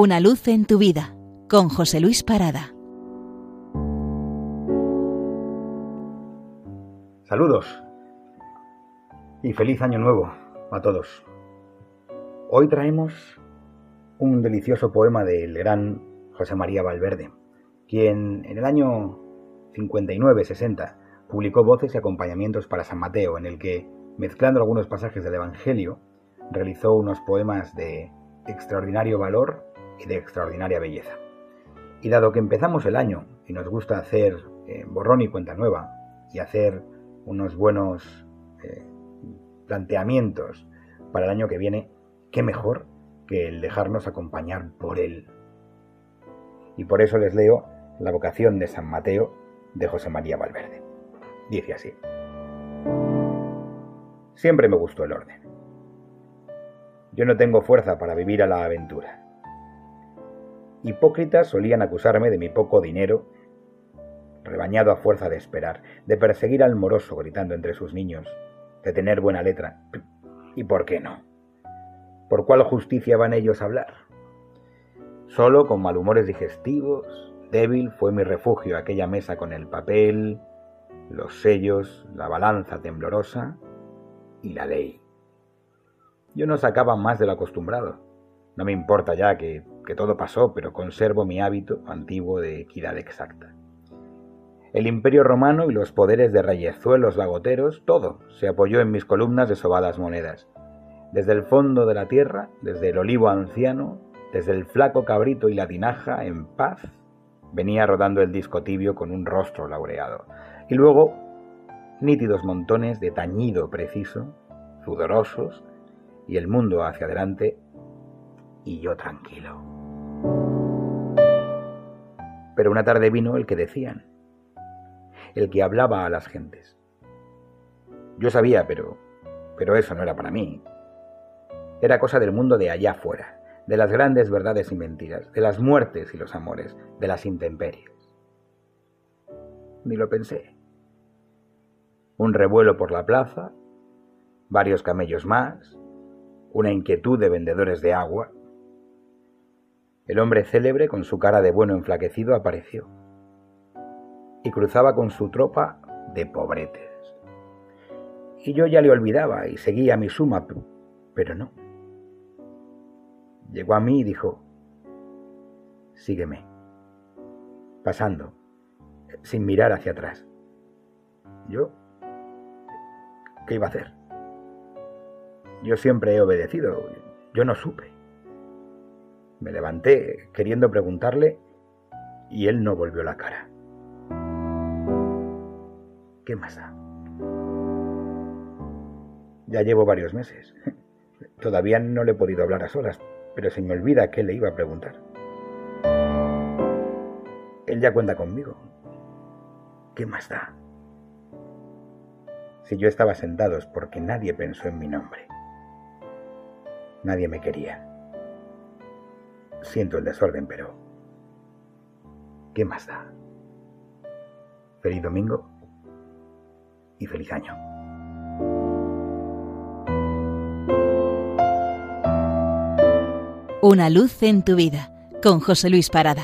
Una luz en tu vida con José Luis Parada. Saludos y feliz año nuevo a todos. Hoy traemos un delicioso poema del gran José María Valverde, quien en el año 59-60 publicó Voces y Acompañamientos para San Mateo, en el que, mezclando algunos pasajes del Evangelio, realizó unos poemas de extraordinario valor y de extraordinaria belleza. Y dado que empezamos el año y nos gusta hacer eh, borrón y cuenta nueva y hacer unos buenos eh, planteamientos para el año que viene, qué mejor que el dejarnos acompañar por él. Y por eso les leo la vocación de San Mateo de José María Valverde. Dice así. Siempre me gustó el orden. Yo no tengo fuerza para vivir a la aventura. Hipócritas solían acusarme de mi poco dinero, rebañado a fuerza de esperar, de perseguir al moroso gritando entre sus niños, de tener buena letra. ¿Y por qué no? ¿Por cuál justicia van ellos a hablar? Solo con malhumores digestivos, débil fue mi refugio aquella mesa con el papel, los sellos, la balanza temblorosa y la ley. Yo no sacaba más de lo acostumbrado. No me importa ya que todo pasó, pero conservo mi hábito antiguo de equidad exacta. El imperio romano y los poderes de reyezuelos lagoteros, todo se apoyó en mis columnas de sobadas monedas. Desde el fondo de la tierra, desde el olivo anciano, desde el flaco cabrito y la tinaja, en paz, venía rodando el disco tibio con un rostro laureado. Y luego, nítidos montones de tañido preciso, sudorosos, y el mundo hacia adelante, y yo tranquilo. Pero una tarde vino el que decían, el que hablaba a las gentes. Yo sabía, pero, pero eso no era para mí. Era cosa del mundo de allá afuera, de las grandes verdades y mentiras, de las muertes y los amores, de las intemperies. Ni lo pensé. Un revuelo por la plaza, varios camellos más, una inquietud de vendedores de agua, el hombre célebre, con su cara de bueno enflaquecido, apareció y cruzaba con su tropa de pobretes. Y yo ya le olvidaba y seguía mi suma, pero no. Llegó a mí y dijo, sígueme, pasando, sin mirar hacia atrás. Yo, ¿qué iba a hacer? Yo siempre he obedecido, yo no supe. Me levanté queriendo preguntarle y él no volvió la cara. ¿Qué más da? Ya llevo varios meses. Todavía no le he podido hablar a solas, pero se me olvida que le iba a preguntar. Él ya cuenta conmigo. ¿Qué más da? Si yo estaba sentado es porque nadie pensó en mi nombre. Nadie me quería. Siento el desorden, pero... ¿Qué más da? Feliz domingo y feliz año. Una luz en tu vida con José Luis Parada.